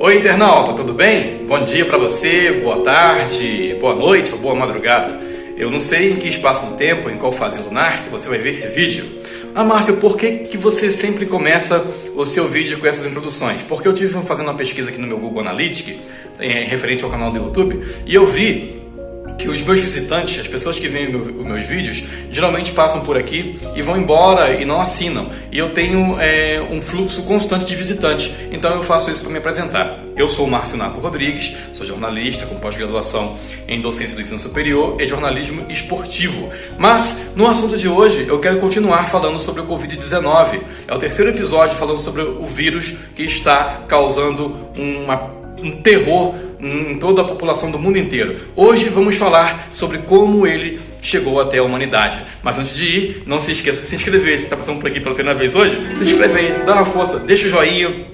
Oi, internauta, tudo bem? Bom dia para você, boa tarde, boa noite ou boa madrugada. Eu não sei em que espaço do tempo, em qual fase lunar que você vai ver esse vídeo. Ah, Márcio, por que, que você sempre começa o seu vídeo com essas introduções? Porque eu tive fazendo uma pesquisa aqui no meu Google Analytics, em, referente ao canal do YouTube, e eu vi que os meus visitantes, as pessoas que veem os meus vídeos, geralmente passam por aqui e vão embora e não assinam. E eu tenho é, um fluxo constante de visitantes, então eu faço isso para me apresentar. Eu sou Márcio Nato Rodrigues, sou jornalista com pós-graduação em docência do ensino superior e jornalismo esportivo. Mas no assunto de hoje eu quero continuar falando sobre o Covid-19. É o terceiro episódio falando sobre o vírus que está causando uma, um terror em toda a população do mundo inteiro. Hoje vamos falar sobre como ele chegou até a humanidade. Mas antes de ir, não se esqueça de se inscrever. Se está passando por aqui pela primeira vez hoje, se inscreve aí, dá uma força, deixa o joinha,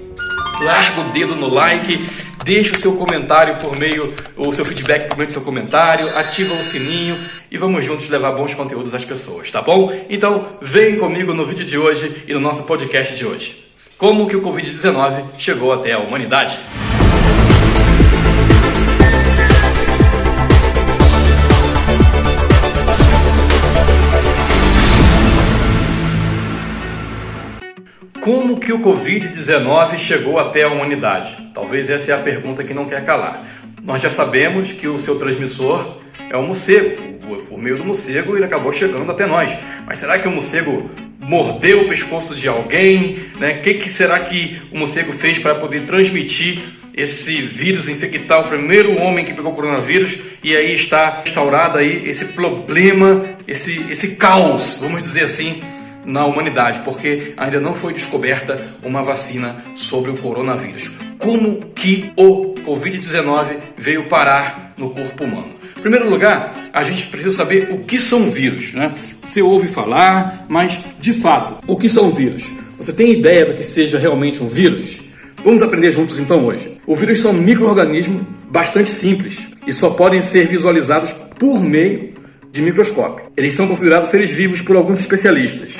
larga o dedo no like, deixa o seu comentário por meio, o seu feedback por meio do seu comentário, ativa o sininho e vamos juntos levar bons conteúdos às pessoas, tá bom? Então, vem comigo no vídeo de hoje e no nosso podcast de hoje. Como que o Covid-19 chegou até a humanidade? Como que o Covid-19 chegou até a humanidade? Talvez essa é a pergunta que não quer calar. Nós já sabemos que o seu transmissor é o morcego. Por meio do morcego ele acabou chegando até nós. Mas será que o morcego mordeu o pescoço de alguém? O né? que, que será que o morcego fez para poder transmitir esse vírus, infectar o primeiro homem que pegou o coronavírus e aí está instaurado aí esse problema, esse, esse caos, vamos dizer assim, na humanidade, porque ainda não foi descoberta uma vacina sobre o coronavírus. Como que o Covid-19 veio parar no corpo humano? Em primeiro lugar, a gente precisa saber o que são vírus. Né? Você ouve falar, mas de fato, o que são vírus? Você tem ideia do que seja realmente um vírus? Vamos aprender juntos então hoje. O vírus são micro-organismos bastante simples e só podem ser visualizados por meio de microscópio. Eles são considerados seres vivos por alguns especialistas.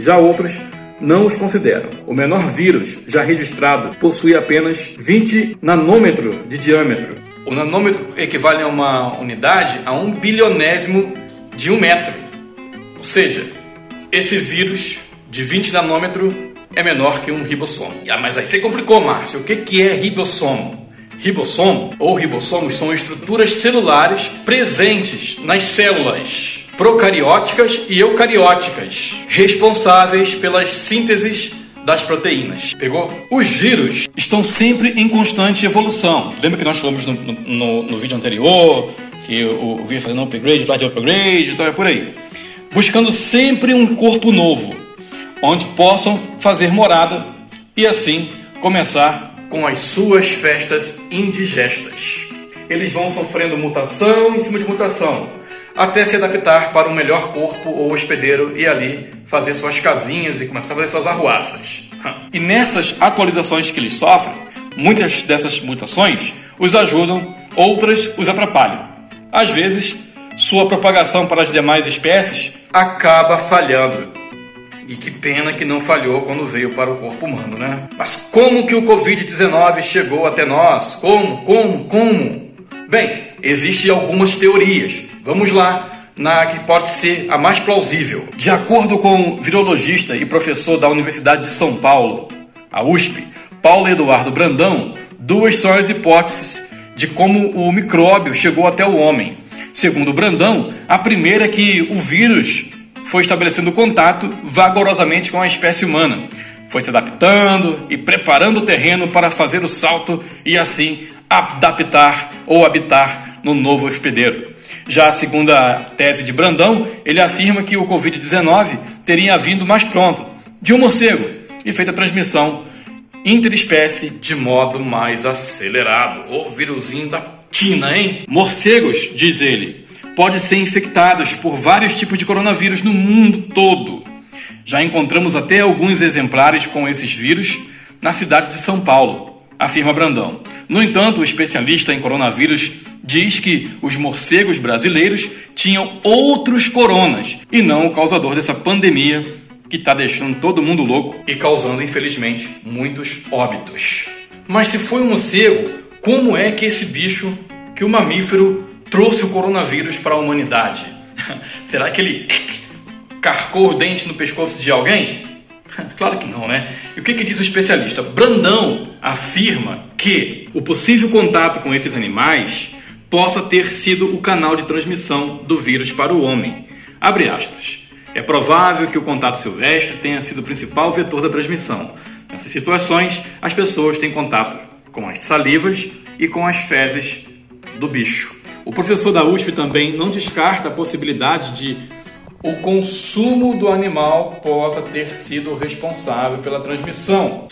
Já outros não os consideram. O menor vírus já registrado possui apenas 20 nanômetros de diâmetro. O nanômetro equivale a uma unidade a um bilionésimo de um metro. Ou seja, esse vírus de 20 nanômetros é menor que um ribossomo. Ah, mas aí você complicou, Márcio. O que é ribossomo? Ribossomo ou ribossomos são estruturas celulares presentes nas células procarióticas e eucarióticas, responsáveis pelas sínteses das proteínas. Pegou? Os vírus estão sempre em constante evolução. Lembra que nós falamos no, no, no vídeo anterior que o, o vírus fazendo upgrade, lá de upgrade, então é por aí. Buscando sempre um corpo novo, onde possam fazer morada e assim começar com as suas festas indigestas. Eles vão sofrendo mutação em cima de mutação até se adaptar para um melhor corpo ou hospedeiro e ali fazer suas casinhas e começar a fazer suas arruaças. E nessas atualizações que eles sofrem, muitas dessas mutações os ajudam, outras os atrapalham. Às vezes, sua propagação para as demais espécies acaba falhando. E que pena que não falhou quando veio para o corpo humano, né? Mas como que o Covid-19 chegou até nós? Como? Como? Como? Bem, existem algumas teorias. Vamos lá na que pode ser a mais plausível. De acordo com o virologista e professor da Universidade de São Paulo, a USP, Paulo Eduardo Brandão, duas são as hipóteses de como o micróbio chegou até o homem. Segundo Brandão, a primeira é que o vírus foi estabelecendo contato vagarosamente com a espécie humana, foi se adaptando e preparando o terreno para fazer o salto e assim adaptar ou habitar no novo hospedeiro. Já a segunda tese de Brandão, ele afirma que o Covid-19 teria vindo mais pronto, de um morcego, e feito a transmissão interespécie de modo mais acelerado. O vírusinho da China, hein? Morcegos, diz ele, podem ser infectados por vários tipos de coronavírus no mundo todo. Já encontramos até alguns exemplares com esses vírus na cidade de São Paulo, afirma Brandão. No entanto, o especialista em coronavírus diz que os morcegos brasileiros tinham outros coronas e não o causador dessa pandemia que está deixando todo mundo louco e causando, infelizmente, muitos óbitos. Mas se foi um morcego, como é que esse bicho, que o mamífero, trouxe o coronavírus para a humanidade? Será que ele carcou o dente no pescoço de alguém? Claro que não, né? E o que, que diz o especialista? Brandão afirma que o possível contato com esses animais possa ter sido o canal de transmissão do vírus para o homem. Abre aspas. É provável que o contato silvestre tenha sido o principal vetor da transmissão. Nessas situações, as pessoas têm contato com as salivas e com as fezes do bicho. O professor da USP também não descarta a possibilidade de o consumo do animal possa ter sido responsável pela transmissão.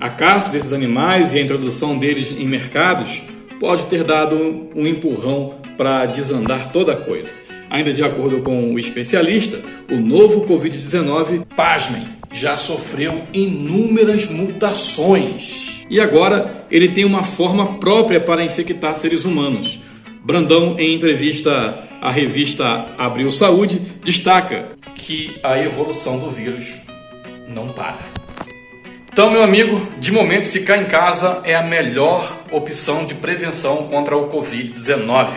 A caça desses animais e a introdução deles em mercados pode ter dado um empurrão para desandar toda a coisa. Ainda de acordo com o especialista, o novo Covid-19, pasmem, já sofreu inúmeras mutações. E agora ele tem uma forma própria para infectar seres humanos. Brandão, em entrevista à revista Abril Saúde, destaca que a evolução do vírus não para. Então, meu amigo, de momento ficar em casa é a melhor opção de prevenção contra o Covid-19,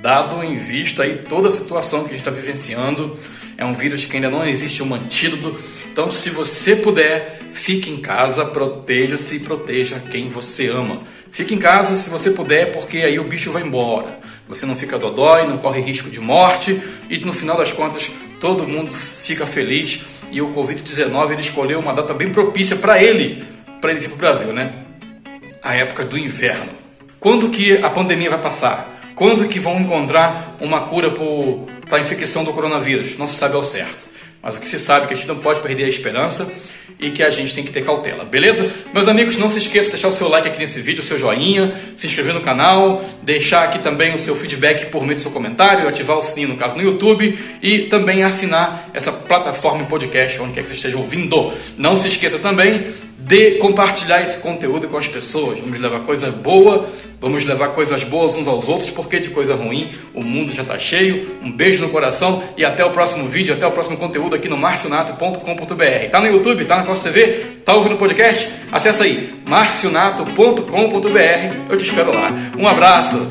dado em vista aí toda a situação que a gente está vivenciando. É um vírus que ainda não existe um antídoto. Então, se você puder, fique em casa, proteja-se e proteja quem você ama. Fique em casa se você puder, porque aí o bicho vai embora. Você não fica dodói, não corre risco de morte e no final das contas todo mundo fica feliz e o Covid-19 ele escolheu uma data bem propícia para ele, para ele vir para o Brasil, né? A época do inverno. Quando que a pandemia vai passar? Quando que vão encontrar uma cura para a infecção do coronavírus? Não se sabe ao certo. Mas o que se sabe é que a gente não pode perder a esperança e que a gente tem que ter cautela, beleza? Meus amigos, não se esqueça de deixar o seu like aqui nesse vídeo, o seu joinha, se inscrever no canal, deixar aqui também o seu feedback por meio do seu comentário, ativar o sininho no caso no YouTube e também assinar essa plataforma em podcast onde quer que você esteja ouvindo. Não se esqueça também de compartilhar esse conteúdo com as pessoas. Vamos levar coisa boa, vamos levar coisas boas uns aos outros, porque de coisa ruim o mundo já está cheio. Um beijo no coração e até o próximo vídeo, até o próximo conteúdo aqui no marcionato.com.br. Tá no YouTube, tá na Costa TV, tá ouvindo o podcast? Acesse aí marcionato.com.br. Eu te espero lá. Um abraço.